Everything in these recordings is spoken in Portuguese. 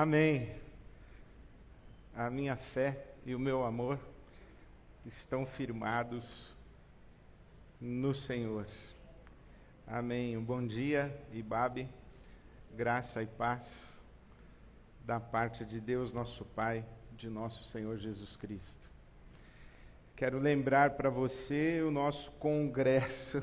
Amém. A minha fé e o meu amor estão firmados no Senhor. Amém. Um bom dia, Ibabe. Graça e paz da parte de Deus, nosso Pai, de nosso Senhor Jesus Cristo. Quero lembrar para você o nosso congresso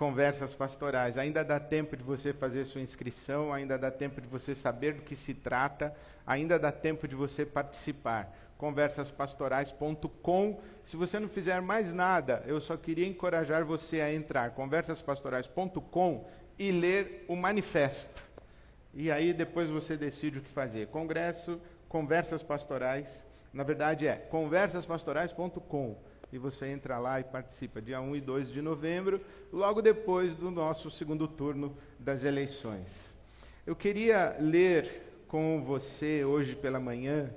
Conversas Pastorais. Ainda dá tempo de você fazer sua inscrição, ainda dá tempo de você saber do que se trata, ainda dá tempo de você participar. Conversaspastorais.com. Se você não fizer mais nada, eu só queria encorajar você a entrar conversaspastorais.com e ler o manifesto. E aí depois você decide o que fazer. Congresso, Conversas Pastorais. Na verdade é conversaspastorais.com e você entra lá e participa, dia 1 e 2 de novembro, logo depois do nosso segundo turno das eleições. Eu queria ler com você hoje pela manhã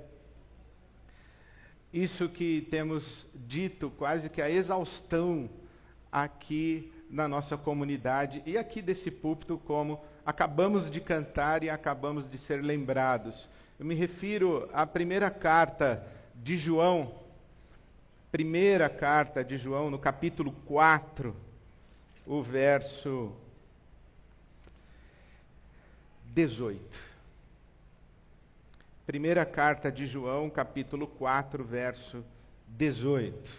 isso que temos dito quase que a exaustão aqui na nossa comunidade e aqui desse púlpito, como acabamos de cantar e acabamos de ser lembrados. Eu me refiro à primeira carta de João, primeira carta de João, no capítulo 4, o verso 18. Primeira carta de João, capítulo 4, verso 18.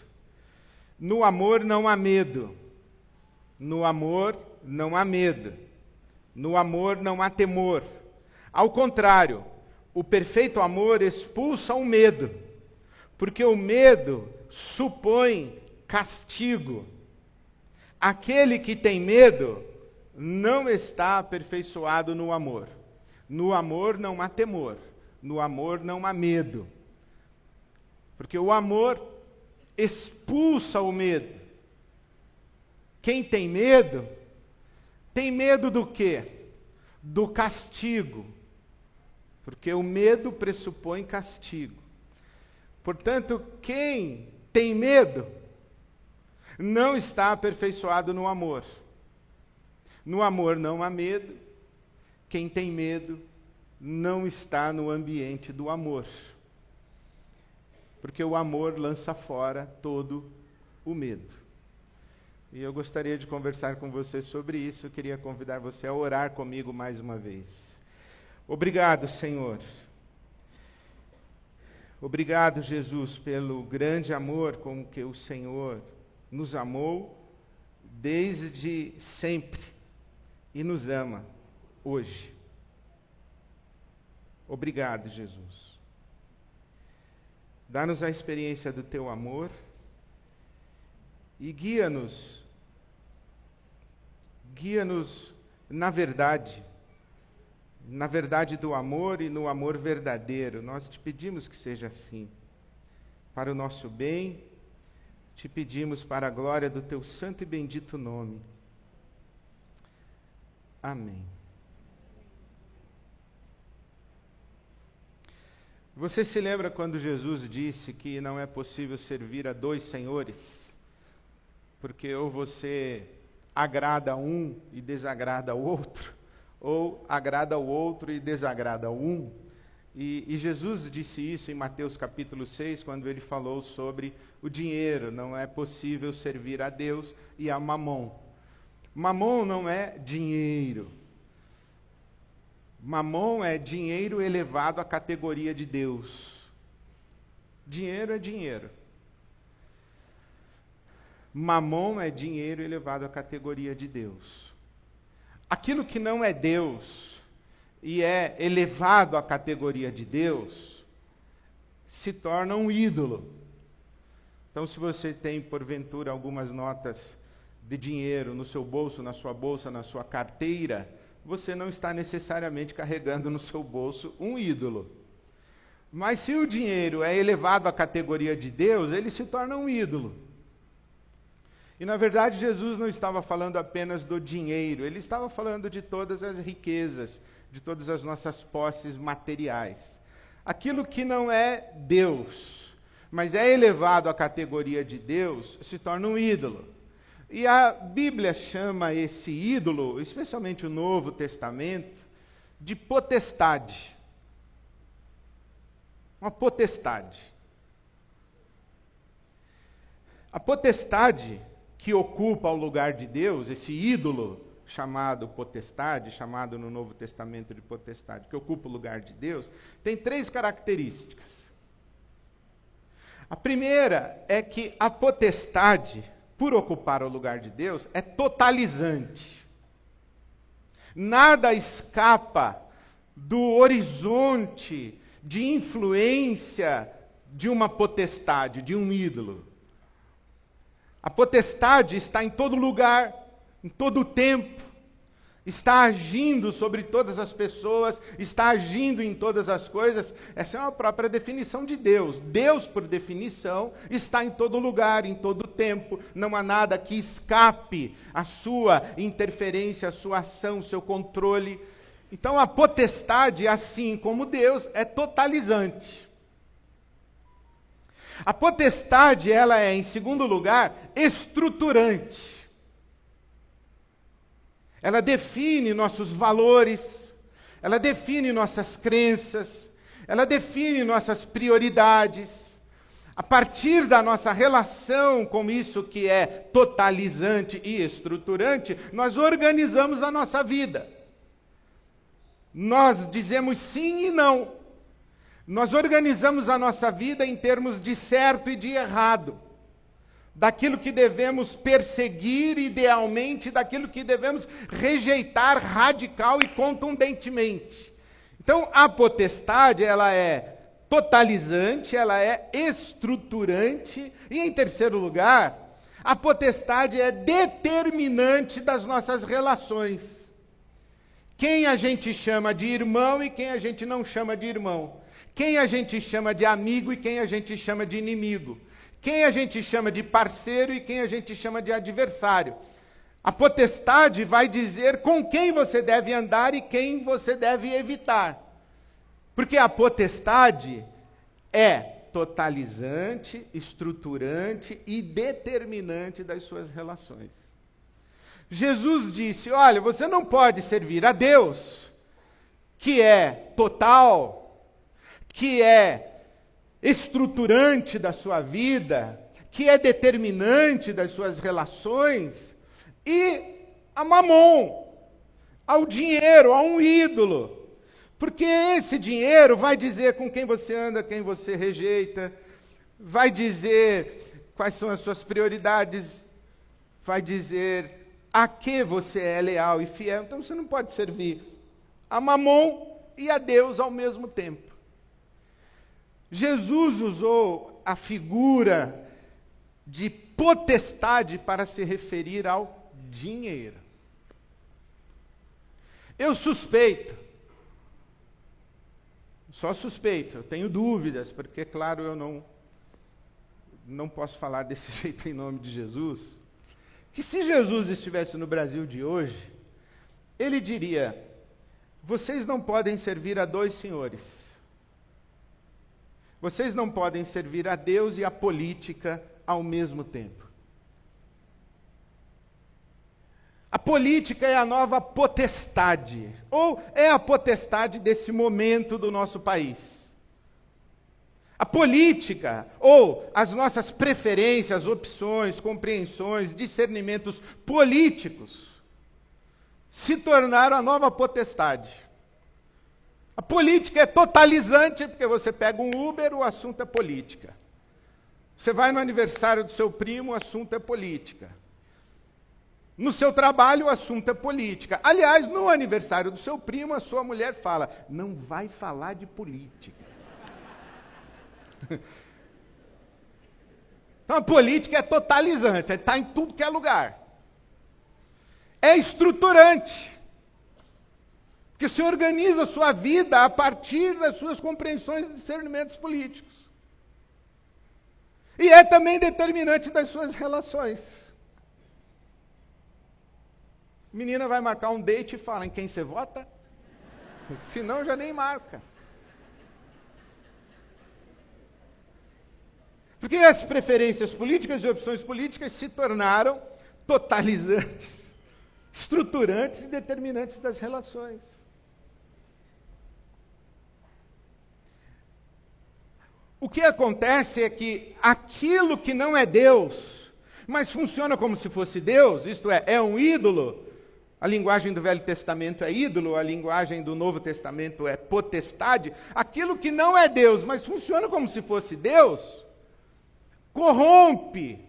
No amor não há medo. No amor não há medo. No amor não há temor. Ao contrário, o perfeito amor expulsa o medo, porque o medo supõe castigo. Aquele que tem medo não está aperfeiçoado no amor. No amor não há temor, no amor não há medo. Porque o amor expulsa o medo. Quem tem medo, tem medo do quê? Do castigo. Porque o medo pressupõe castigo. Portanto, quem tem medo, não está aperfeiçoado no amor. No amor não há medo. Quem tem medo não está no ambiente do amor. Porque o amor lança fora todo o medo. E eu gostaria de conversar com você sobre isso. Eu queria convidar você a orar comigo mais uma vez. Obrigado, Senhor Obrigado, Jesus, pelo grande amor com que o Senhor nos amou desde sempre e nos ama hoje. Obrigado, Jesus. Dá-nos a experiência do teu amor e guia-nos, guia-nos na verdade na verdade do amor e no amor verdadeiro. Nós te pedimos que seja assim. Para o nosso bem, te pedimos para a glória do teu santo e bendito nome. Amém. Você se lembra quando Jesus disse que não é possível servir a dois senhores? Porque ou você agrada um e desagrada o outro? Ou agrada ao outro e desagrada ao um. E, e, Jesus disse isso em Mateus capítulo 6, quando ele falou sobre o dinheiro. Não é possível servir a Deus e a mamon. Mamon não é dinheiro. Mamon é dinheiro elevado à categoria de Deus. Dinheiro é dinheiro. Mamon é dinheiro elevado à categoria de Deus aquilo que não é Deus e é elevado à categoria de Deus, se torna um ídolo. Então, se você tem, porventura, algumas notas de dinheiro no seu bolso, na sua bolsa, na sua carteira, você não está necessariamente carregando no seu bolso um ídolo. Mas se o dinheiro é elevado à categoria de Deus, ele se torna um ídolo. E na verdade, Jesus não estava falando apenas do dinheiro, ele estava falando de todas as riquezas, de todas as nossas posses materiais. Aquilo que não é Deus, mas é elevado à categoria de Deus, se torna um ídolo. E a Bíblia chama esse ídolo, especialmente o Novo Testamento, de potestade. Uma potestade. A potestade que ocupa o lugar de Deus, esse ídolo chamado potestade, chamado no Novo Testamento de potestade, que ocupa o lugar de Deus, tem três características. A primeira é que a potestade, por ocupar o lugar de Deus, é totalizante. Nada escapa do horizonte de influência de uma potestade, de um ídolo. A potestade está em todo lugar, em todo tempo, está agindo sobre todas as pessoas, está agindo em todas as coisas. Essa é uma própria definição de Deus. Deus, por definição, está em todo lugar, em todo tempo. Não há nada que escape a sua interferência, a sua ação, o seu controle. Então, a potestade, assim como Deus, é totalizante. A potestade, ela é, em segundo lugar, estruturante. Ela define nossos valores, ela define nossas crenças, ela define nossas prioridades. A partir da nossa relação com isso que é totalizante e estruturante, nós organizamos a nossa vida. Nós dizemos sim e não. Nós organizamos a nossa vida em termos de certo e de errado, daquilo que devemos perseguir idealmente, daquilo que devemos rejeitar radical e contundentemente. Então, a potestade, ela é totalizante, ela é estruturante e em terceiro lugar, a potestade é determinante das nossas relações. Quem a gente chama de irmão e quem a gente não chama de irmão quem a gente chama de amigo e quem a gente chama de inimigo. Quem a gente chama de parceiro e quem a gente chama de adversário. A potestade vai dizer com quem você deve andar e quem você deve evitar. Porque a potestade é totalizante, estruturante e determinante das suas relações. Jesus disse: Olha, você não pode servir a Deus, que é total, que é estruturante da sua vida, que é determinante das suas relações, e a mamon, ao dinheiro, a um ídolo. Porque esse dinheiro vai dizer com quem você anda, quem você rejeita, vai dizer quais são as suas prioridades, vai dizer a que você é leal e fiel. Então você não pode servir a mamon e a Deus ao mesmo tempo. Jesus usou a figura de potestade para se referir ao dinheiro. Eu suspeito, só suspeito, eu tenho dúvidas, porque, claro, eu não, não posso falar desse jeito em nome de Jesus, que se Jesus estivesse no Brasil de hoje, ele diria: vocês não podem servir a dois senhores. Vocês não podem servir a Deus e a política ao mesmo tempo. A política é a nova potestade, ou é a potestade desse momento do nosso país. A política, ou as nossas preferências, opções, compreensões, discernimentos políticos, se tornaram a nova potestade. A política é totalizante, porque você pega um Uber, o assunto é política. Você vai no aniversário do seu primo, o assunto é política. No seu trabalho, o assunto é política. Aliás, no aniversário do seu primo, a sua mulher fala: não vai falar de política. Então a política é totalizante, está em tudo que é lugar. É estruturante. Porque você organiza a sua vida a partir das suas compreensões e discernimentos políticos. E é também determinante das suas relações. Menina vai marcar um date e fala em quem você vota? Senão já nem marca. Porque as preferências políticas e opções políticas se tornaram totalizantes, estruturantes e determinantes das relações. O que acontece é que aquilo que não é Deus, mas funciona como se fosse Deus, isto é, é um ídolo, a linguagem do Velho Testamento é ídolo, a linguagem do Novo Testamento é potestade. Aquilo que não é Deus, mas funciona como se fosse Deus, corrompe,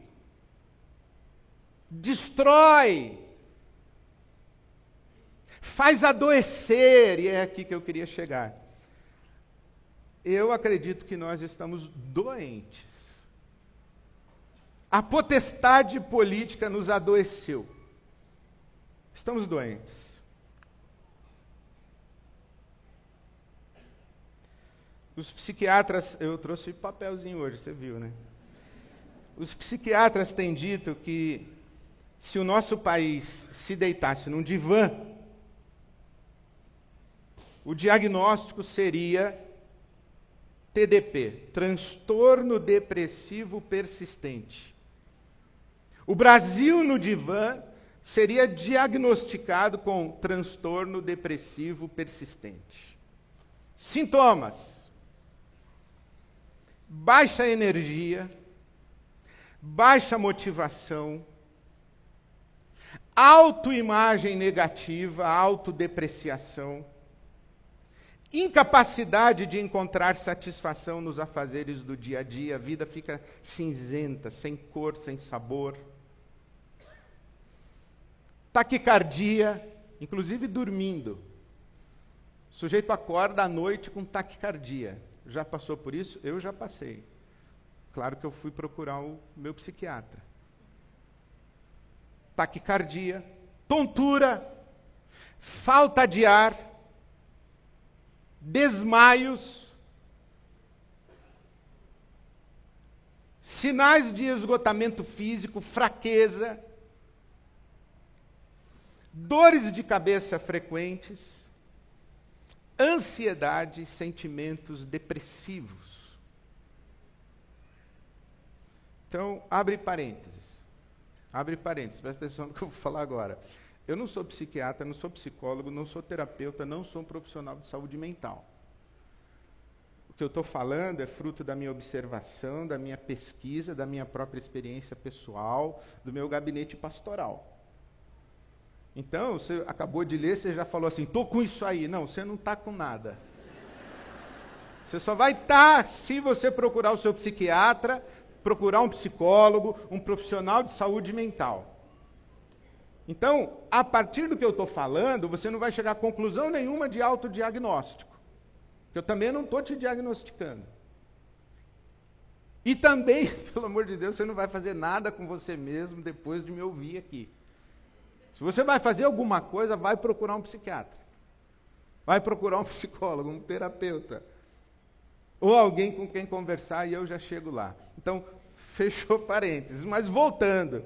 destrói, faz adoecer, e é aqui que eu queria chegar. Eu acredito que nós estamos doentes. A potestade política nos adoeceu. Estamos doentes. Os psiquiatras, eu trouxe papelzinho hoje, você viu, né? Os psiquiatras têm dito que se o nosso país se deitasse num divã, o diagnóstico seria TDP, transtorno depressivo persistente. O Brasil no divã seria diagnosticado com transtorno depressivo persistente. Sintomas: baixa energia, baixa motivação, autoimagem negativa, autodepreciação, incapacidade de encontrar satisfação nos afazeres do dia a dia, a vida fica cinzenta, sem cor, sem sabor taquicardia, inclusive dormindo. O sujeito acorda à noite com taquicardia. Já passou por isso? Eu já passei. Claro que eu fui procurar o meu psiquiatra. Taquicardia, tontura, falta de ar, desmaios, sinais de esgotamento físico, fraqueza, dores de cabeça frequentes, ansiedade sentimentos depressivos. Então, abre parênteses. Abre parênteses, presta atenção no que eu vou falar agora. Eu não sou psiquiatra, não sou psicólogo, não sou terapeuta, não sou um profissional de saúde mental. O que eu estou falando é fruto da minha observação, da minha pesquisa, da minha própria experiência pessoal, do meu gabinete pastoral. Então, você acabou de ler, você já falou assim, estou com isso aí. Não, você não está com nada. Você só vai estar tá, se você procurar o seu psiquiatra, procurar um psicólogo, um profissional de saúde mental. Então, a partir do que eu estou falando, você não vai chegar a conclusão nenhuma de autodiagnóstico. Eu também não estou te diagnosticando. E também, pelo amor de Deus, você não vai fazer nada com você mesmo depois de me ouvir aqui. Se você vai fazer alguma coisa, vai procurar um psiquiatra. Vai procurar um psicólogo, um terapeuta. Ou alguém com quem conversar e eu já chego lá. Então, fechou parênteses. Mas voltando.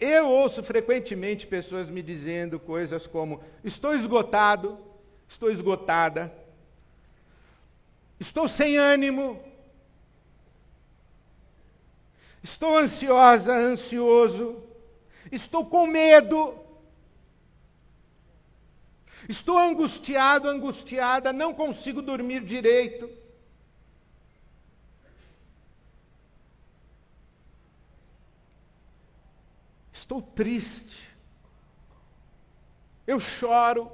Eu ouço frequentemente pessoas me dizendo coisas como: estou esgotado, estou esgotada, estou sem ânimo, estou ansiosa, ansioso, estou com medo, Estou angustiado, angustiada, não consigo dormir direito. Estou triste. Eu choro.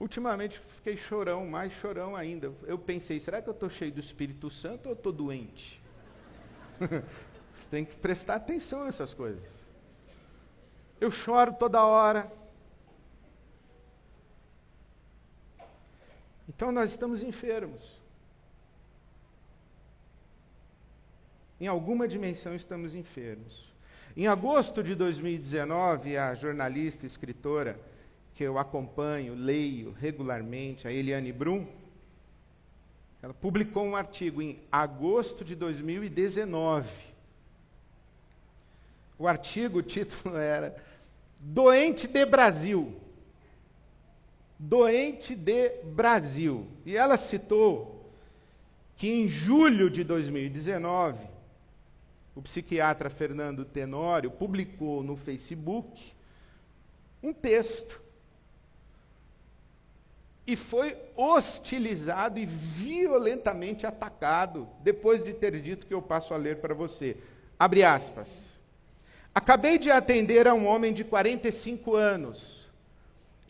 Ultimamente fiquei chorão, mais chorão ainda. Eu pensei, será que eu estou cheio do Espírito Santo ou estou doente? Você tem que prestar atenção nessas coisas. Eu choro toda hora. Então nós estamos enfermos. Em alguma dimensão estamos enfermos. Em agosto de 2019, a jornalista e escritora que eu acompanho, leio regularmente, a Eliane Brum, ela publicou um artigo em agosto de 2019. O artigo, o título era Doente de Brasil. Doente de Brasil. E ela citou que em julho de 2019, o psiquiatra Fernando Tenório publicou no Facebook um texto e foi hostilizado e violentamente atacado, depois de ter dito que eu passo a ler para você. Abre aspas. Acabei de atender a um homem de 45 anos,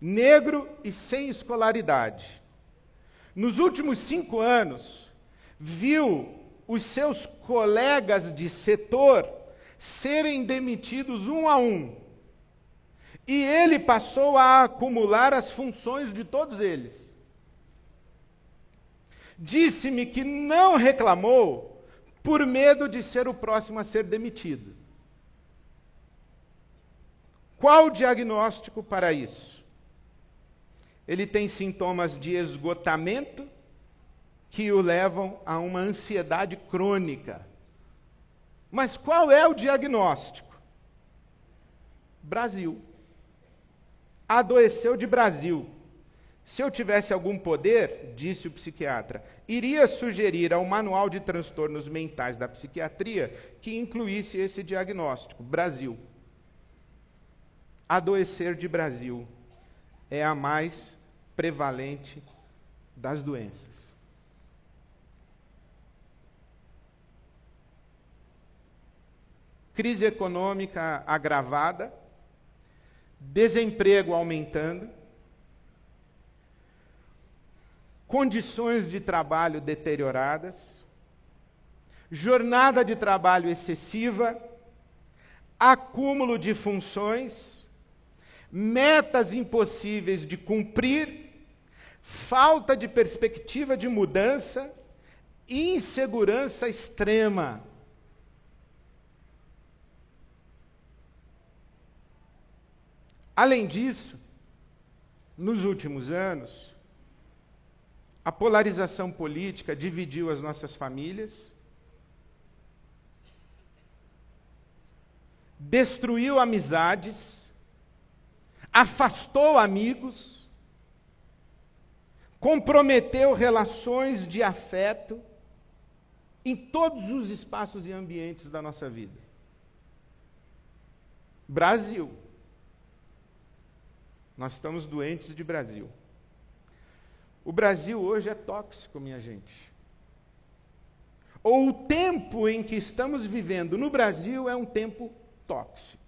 negro e sem escolaridade. Nos últimos cinco anos, viu os seus colegas de setor serem demitidos um a um e ele passou a acumular as funções de todos eles. Disse-me que não reclamou por medo de ser o próximo a ser demitido. Qual o diagnóstico para isso? Ele tem sintomas de esgotamento que o levam a uma ansiedade crônica. Mas qual é o diagnóstico? Brasil adoeceu de Brasil. Se eu tivesse algum poder, disse o psiquiatra, iria sugerir ao manual de transtornos mentais da psiquiatria que incluísse esse diagnóstico: Brasil. Adoecer de Brasil é a mais prevalente das doenças. Crise econômica agravada, desemprego aumentando, condições de trabalho deterioradas, jornada de trabalho excessiva, acúmulo de funções, metas impossíveis de cumprir, falta de perspectiva de mudança, insegurança extrema. Além disso, nos últimos anos, a polarização política dividiu as nossas famílias, destruiu amizades, afastou amigos, comprometeu relações de afeto em todos os espaços e ambientes da nossa vida. Brasil. Nós estamos doentes de Brasil. O Brasil hoje é tóxico, minha gente. Ou o tempo em que estamos vivendo no Brasil é um tempo tóxico.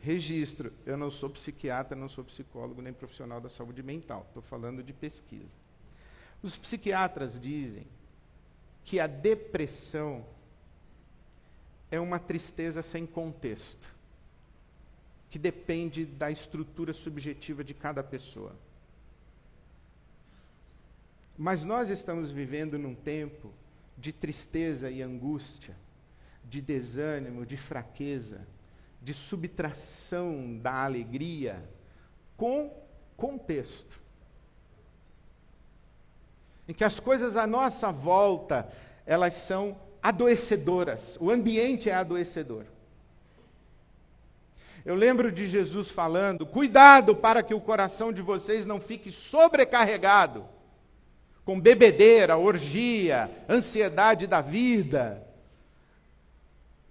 Registro, eu não sou psiquiatra, não sou psicólogo nem profissional da saúde mental, estou falando de pesquisa. Os psiquiatras dizem que a depressão é uma tristeza sem contexto que depende da estrutura subjetiva de cada pessoa. Mas nós estamos vivendo num tempo de tristeza e angústia, de desânimo, de fraqueza, de subtração da alegria, com contexto. Em que as coisas à nossa volta, elas são adoecedoras, o ambiente é adoecedor. Eu lembro de Jesus falando: cuidado para que o coração de vocês não fique sobrecarregado com bebedeira, orgia, ansiedade da vida.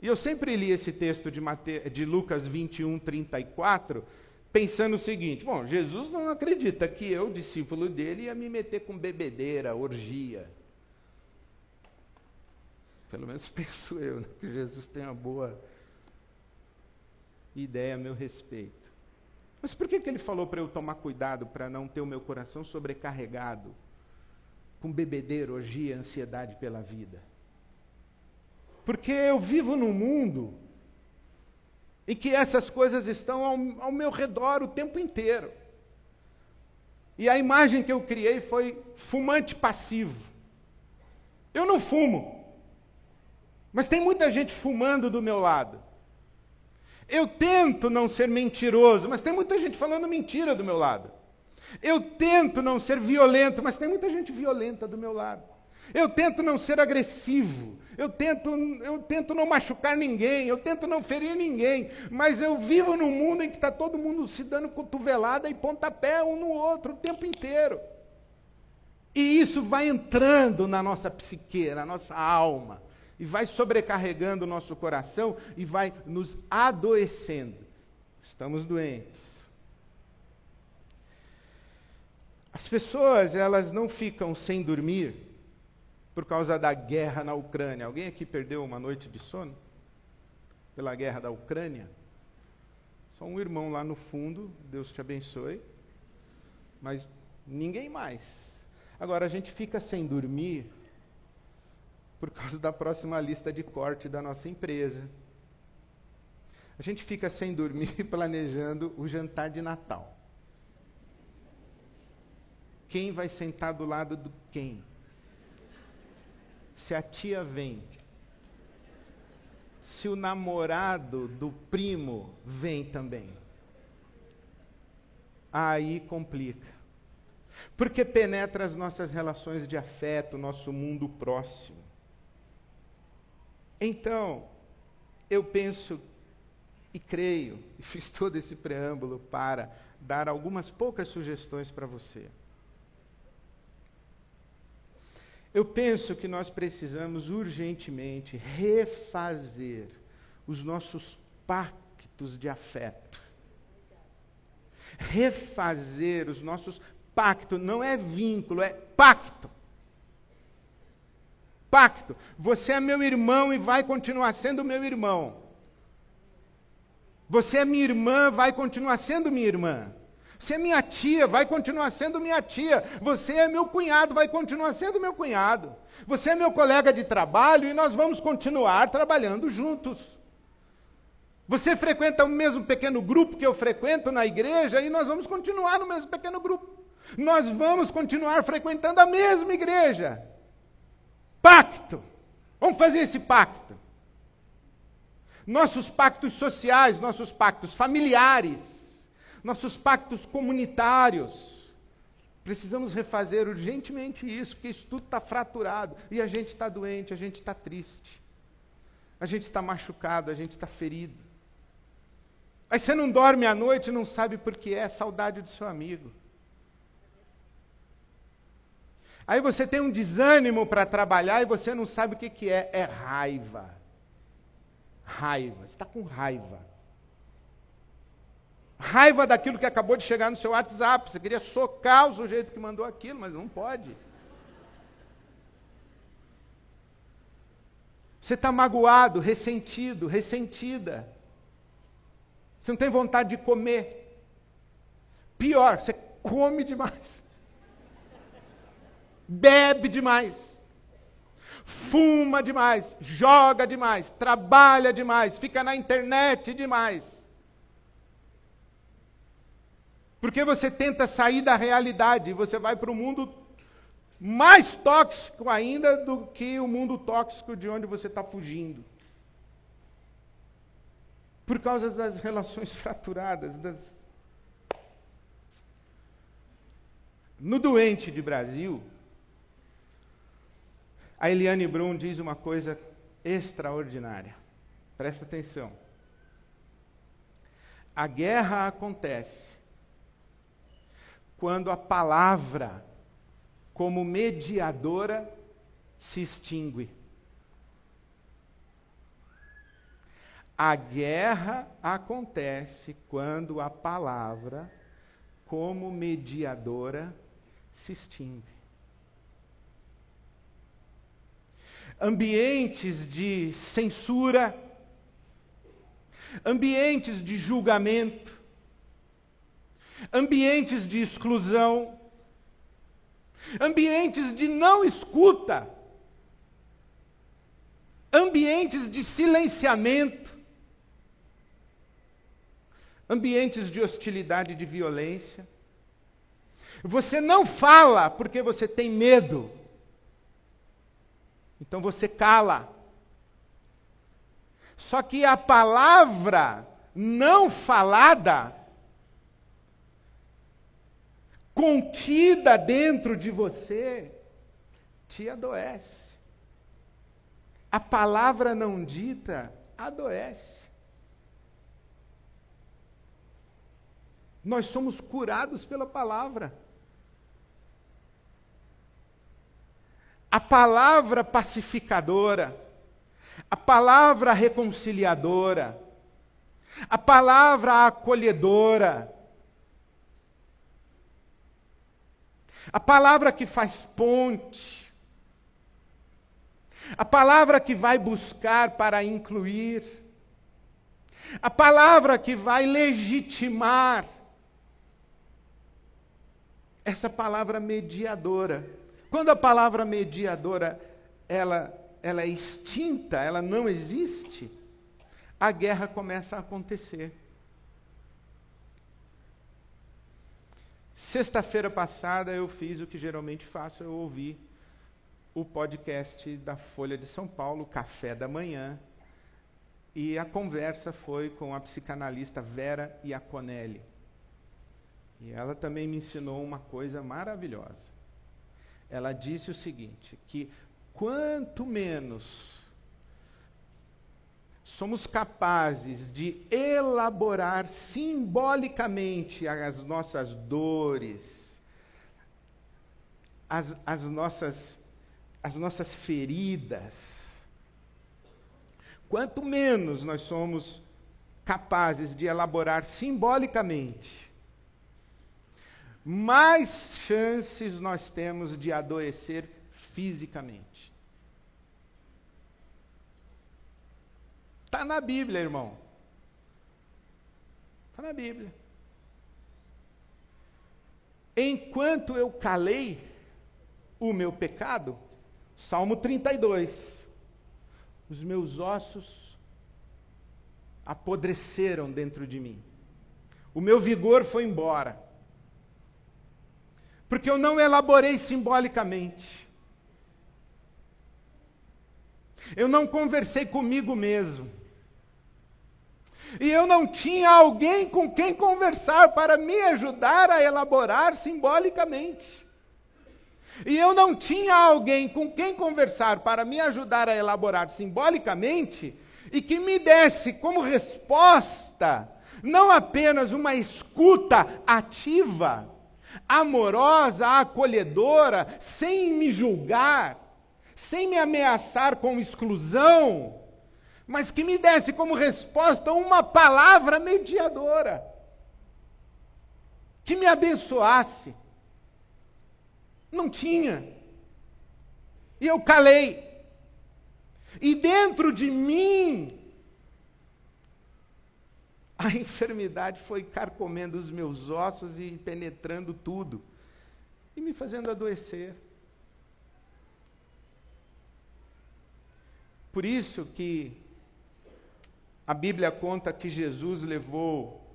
E eu sempre li esse texto de, Mate... de Lucas 21, 34, pensando o seguinte: bom, Jesus não acredita que eu, discípulo dele, ia me meter com bebedeira, orgia. Pelo menos penso eu, né, que Jesus tem uma boa ideia a meu respeito. Mas por que, que ele falou para eu tomar cuidado para não ter o meu coração sobrecarregado com bebedeira, orgia, ansiedade pela vida? Porque eu vivo num mundo em que essas coisas estão ao, ao meu redor o tempo inteiro. E a imagem que eu criei foi fumante passivo. Eu não fumo, mas tem muita gente fumando do meu lado. Eu tento não ser mentiroso, mas tem muita gente falando mentira do meu lado. Eu tento não ser violento, mas tem muita gente violenta do meu lado. Eu tento não ser agressivo, eu tento, eu tento não machucar ninguém, eu tento não ferir ninguém, mas eu vivo num mundo em que está todo mundo se dando cotovelada e pontapé um no outro o tempo inteiro. E isso vai entrando na nossa psique, na nossa alma e vai sobrecarregando o nosso coração e vai nos adoecendo. Estamos doentes. As pessoas, elas não ficam sem dormir por causa da guerra na Ucrânia. Alguém aqui perdeu uma noite de sono? Pela guerra da Ucrânia? Só um irmão lá no fundo, Deus te abençoe. Mas ninguém mais. Agora, a gente fica sem dormir por causa da próxima lista de corte da nossa empresa. A gente fica sem dormir planejando o jantar de Natal. Quem vai sentar do lado do quem? Se a tia vem. Se o namorado do primo vem também. Aí complica. Porque penetra as nossas relações de afeto, nosso mundo próximo. Então, eu penso e creio, e fiz todo esse preâmbulo para dar algumas poucas sugestões para você. Eu penso que nós precisamos urgentemente refazer os nossos pactos de afeto. Refazer os nossos pactos, não é vínculo, é pacto. Pacto. Você é meu irmão e vai continuar sendo meu irmão. Você é minha irmã, vai continuar sendo minha irmã. Você é minha tia, vai continuar sendo minha tia. Você é meu cunhado, vai continuar sendo meu cunhado. Você é meu colega de trabalho e nós vamos continuar trabalhando juntos. Você frequenta o mesmo pequeno grupo que eu frequento na igreja e nós vamos continuar no mesmo pequeno grupo. Nós vamos continuar frequentando a mesma igreja. Pacto. Vamos fazer esse pacto. Nossos pactos sociais, nossos pactos familiares nossos pactos comunitários. Precisamos refazer urgentemente isso, porque isso tudo está fraturado. E a gente está doente, a gente está triste. A gente está machucado, a gente está ferido. Aí você não dorme à noite e não sabe por que é saudade do seu amigo. Aí você tem um desânimo para trabalhar e você não sabe o que, que é. É raiva. Raiva. Você está com raiva. Raiva daquilo que acabou de chegar no seu WhatsApp. Você queria socar o sujeito que mandou aquilo, mas não pode. Você está magoado, ressentido, ressentida. Você não tem vontade de comer. Pior, você come demais. Bebe demais. Fuma demais. Joga demais. Trabalha demais. Fica na internet demais. Porque você tenta sair da realidade você vai para o mundo mais tóxico ainda do que o mundo tóxico de onde você está fugindo. Por causa das relações fraturadas, das... No doente de Brasil, a Eliane Brum diz uma coisa extraordinária. Presta atenção. A guerra acontece quando a palavra, como mediadora, se extingue. A guerra acontece quando a palavra, como mediadora, se extingue. Ambientes de censura, ambientes de julgamento, ambientes de exclusão, ambientes de não escuta, ambientes de silenciamento, ambientes de hostilidade e de violência. Você não fala porque você tem medo. Então você cala. Só que a palavra não falada contida dentro de você, te adoece. A palavra não dita adoece. Nós somos curados pela palavra. A palavra pacificadora, a palavra reconciliadora, a palavra acolhedora, A palavra que faz ponte. A palavra que vai buscar para incluir. A palavra que vai legitimar. Essa palavra mediadora. Quando a palavra mediadora ela, ela é extinta, ela não existe, a guerra começa a acontecer. Sexta-feira passada eu fiz o que geralmente faço, eu ouvi o podcast da Folha de São Paulo, Café da Manhã, e a conversa foi com a psicanalista Vera Iaconelli. E ela também me ensinou uma coisa maravilhosa. Ela disse o seguinte, que quanto menos somos capazes de elaborar simbolicamente as nossas dores, as, as, nossas, as nossas feridas, quanto menos nós somos capazes de elaborar simbolicamente, mais chances nós temos de adoecer fisicamente. Está na Bíblia, irmão. Está na Bíblia. Enquanto eu calei o meu pecado, Salmo 32, os meus ossos apodreceram dentro de mim. O meu vigor foi embora. Porque eu não elaborei simbolicamente. Eu não conversei comigo mesmo. E eu não tinha alguém com quem conversar para me ajudar a elaborar simbolicamente. E eu não tinha alguém com quem conversar para me ajudar a elaborar simbolicamente e que me desse como resposta não apenas uma escuta ativa, amorosa, acolhedora, sem me julgar, sem me ameaçar com exclusão, mas que me desse como resposta uma palavra mediadora, que me abençoasse. Não tinha. E eu calei. E dentro de mim, a enfermidade foi carcomendo os meus ossos e penetrando tudo, e me fazendo adoecer. Por isso que a Bíblia conta que Jesus levou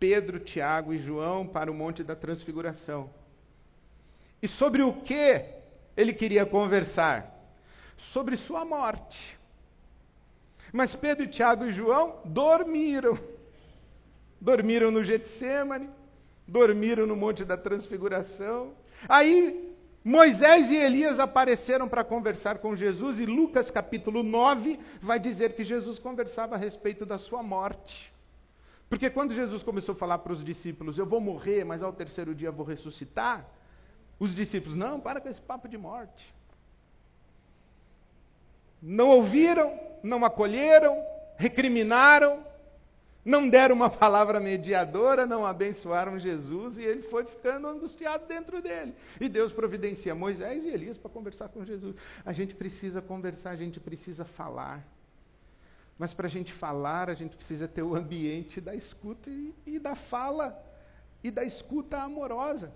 Pedro, Tiago e João para o Monte da Transfiguração. E sobre o que ele queria conversar? Sobre sua morte. Mas Pedro, Tiago e João dormiram. Dormiram no Getsemane, dormiram no Monte da Transfiguração. Aí Moisés e Elias apareceram para conversar com Jesus, e Lucas capítulo 9 vai dizer que Jesus conversava a respeito da sua morte. Porque quando Jesus começou a falar para os discípulos, eu vou morrer, mas ao terceiro dia vou ressuscitar, os discípulos, não, para com esse papo de morte. Não ouviram, não acolheram, recriminaram, não deram uma palavra mediadora, não abençoaram Jesus e ele foi ficando angustiado dentro dele. E Deus providencia Moisés e Elias para conversar com Jesus. A gente precisa conversar, a gente precisa falar. Mas para a gente falar, a gente precisa ter o ambiente da escuta e, e da fala e da escuta amorosa.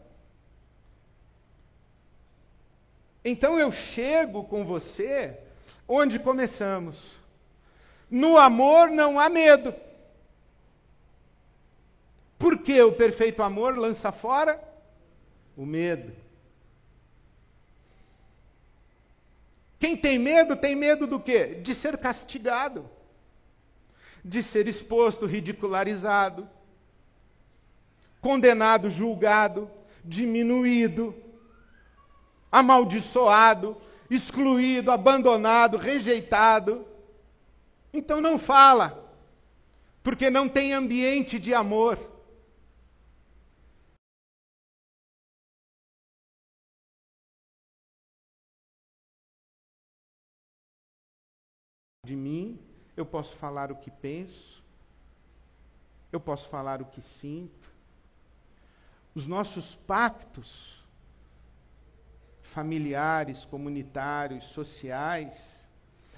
Então eu chego com você onde começamos. No amor não há medo. Porque o perfeito amor lança fora o medo. Quem tem medo, tem medo do quê? De ser castigado, de ser exposto, ridicularizado, condenado, julgado, diminuído, amaldiçoado, excluído, abandonado, rejeitado. Então não fala, porque não tem ambiente de amor. De mim, eu posso falar o que penso, eu posso falar o que sinto. Os nossos pactos familiares, comunitários, sociais,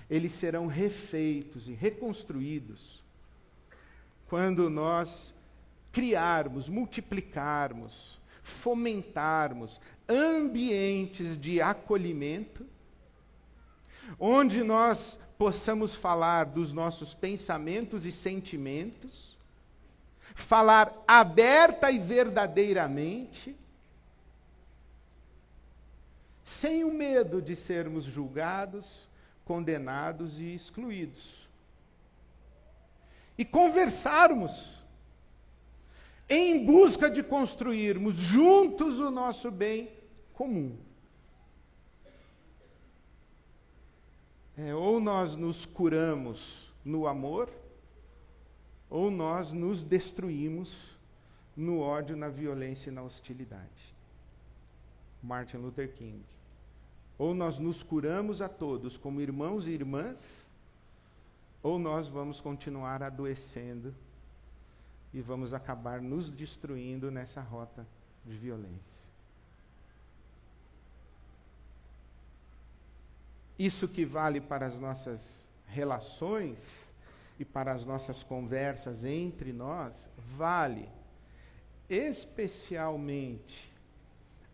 eles serão refeitos e reconstruídos quando nós criarmos, multiplicarmos, fomentarmos ambientes de acolhimento, onde nós possamos falar dos nossos pensamentos e sentimentos, falar aberta e verdadeiramente, sem o medo de sermos julgados, condenados e excluídos. E conversarmos em busca de construirmos juntos o nosso bem comum. É, ou nós nos curamos no amor, ou nós nos destruímos no ódio, na violência e na hostilidade. Martin Luther King. Ou nós nos curamos a todos como irmãos e irmãs, ou nós vamos continuar adoecendo e vamos acabar nos destruindo nessa rota de violência. Isso que vale para as nossas relações e para as nossas conversas entre nós, vale especialmente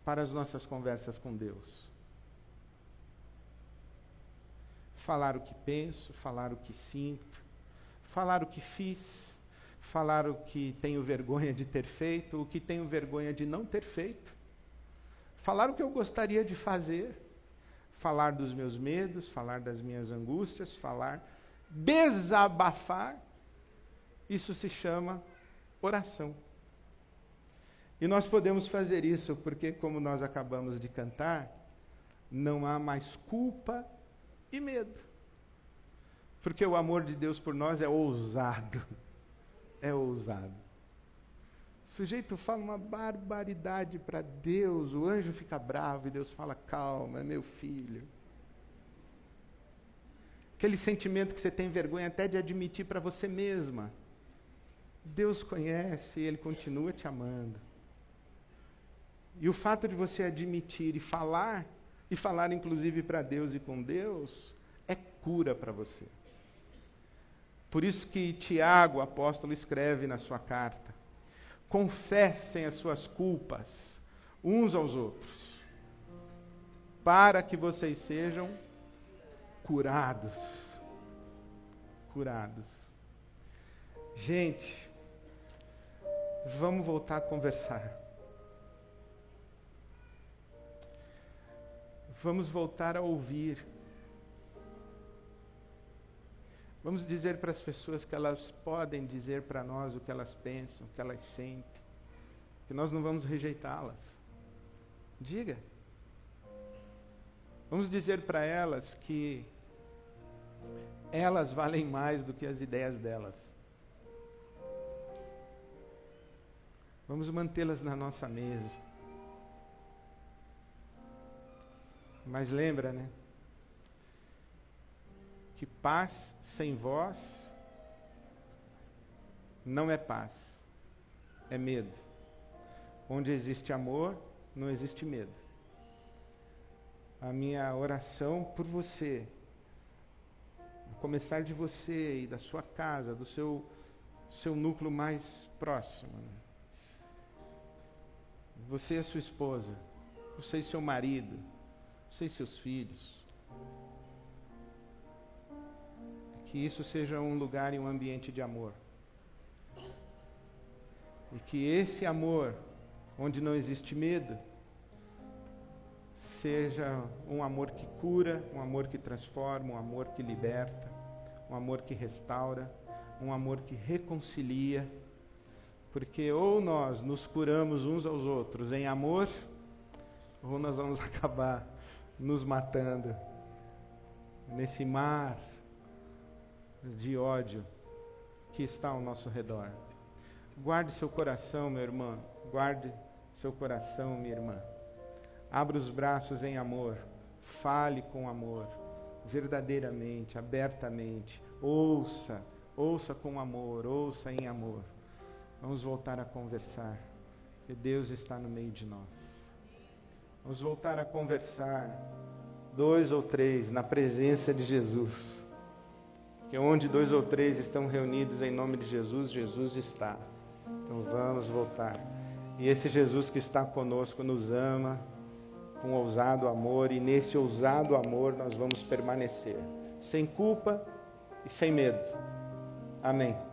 para as nossas conversas com Deus. Falar o que penso, falar o que sinto, falar o que fiz, falar o que tenho vergonha de ter feito, o que tenho vergonha de não ter feito, falar o que eu gostaria de fazer, falar dos meus medos, falar das minhas angústias, falar, desabafar. Isso se chama oração. E nós podemos fazer isso porque, como nós acabamos de cantar, não há mais culpa e medo. Porque o amor de Deus por nós é ousado é ousado. O sujeito fala uma barbaridade para Deus, o anjo fica bravo e Deus fala: calma, é meu filho. Aquele sentimento que você tem vergonha até de admitir para você mesma. Deus conhece e Ele continua te amando. E o fato de você admitir e falar, e falar inclusive para Deus e com Deus, é cura para você. Por isso que Tiago, apóstolo, escreve na sua carta: confessem as suas culpas uns aos outros, para que vocês sejam curados. Curados. Gente, vamos voltar a conversar. Vamos voltar a ouvir. Vamos dizer para as pessoas que elas podem dizer para nós o que elas pensam, o que elas sentem, que nós não vamos rejeitá-las. Diga. Vamos dizer para elas que elas valem mais do que as ideias delas. Vamos mantê-las na nossa mesa. Mas lembra, né? Que paz sem vós não é paz, é medo. Onde existe amor, não existe medo. A minha oração por você, a começar de você e da sua casa, do seu, seu núcleo mais próximo. Né? Você e sua esposa, você e seu marido, você e seus filhos que isso seja um lugar e um ambiente de amor. E que esse amor, onde não existe medo, seja um amor que cura, um amor que transforma, um amor que liberta, um amor que restaura, um amor que reconcilia. Porque ou nós nos curamos uns aos outros em amor, ou nós vamos acabar nos matando nesse mar de ódio que está ao nosso redor. Guarde seu coração, meu irmão. Guarde seu coração, minha irmã. Abra os braços em amor. Fale com amor, verdadeiramente, abertamente. Ouça, ouça com amor, ouça em amor. Vamos voltar a conversar, porque Deus está no meio de nós. Vamos voltar a conversar, dois ou três, na presença de Jesus. Que onde dois ou três estão reunidos em nome de Jesus, Jesus está. Então vamos voltar. E esse Jesus que está conosco nos ama com ousado amor, e nesse ousado amor nós vamos permanecer, sem culpa e sem medo. Amém.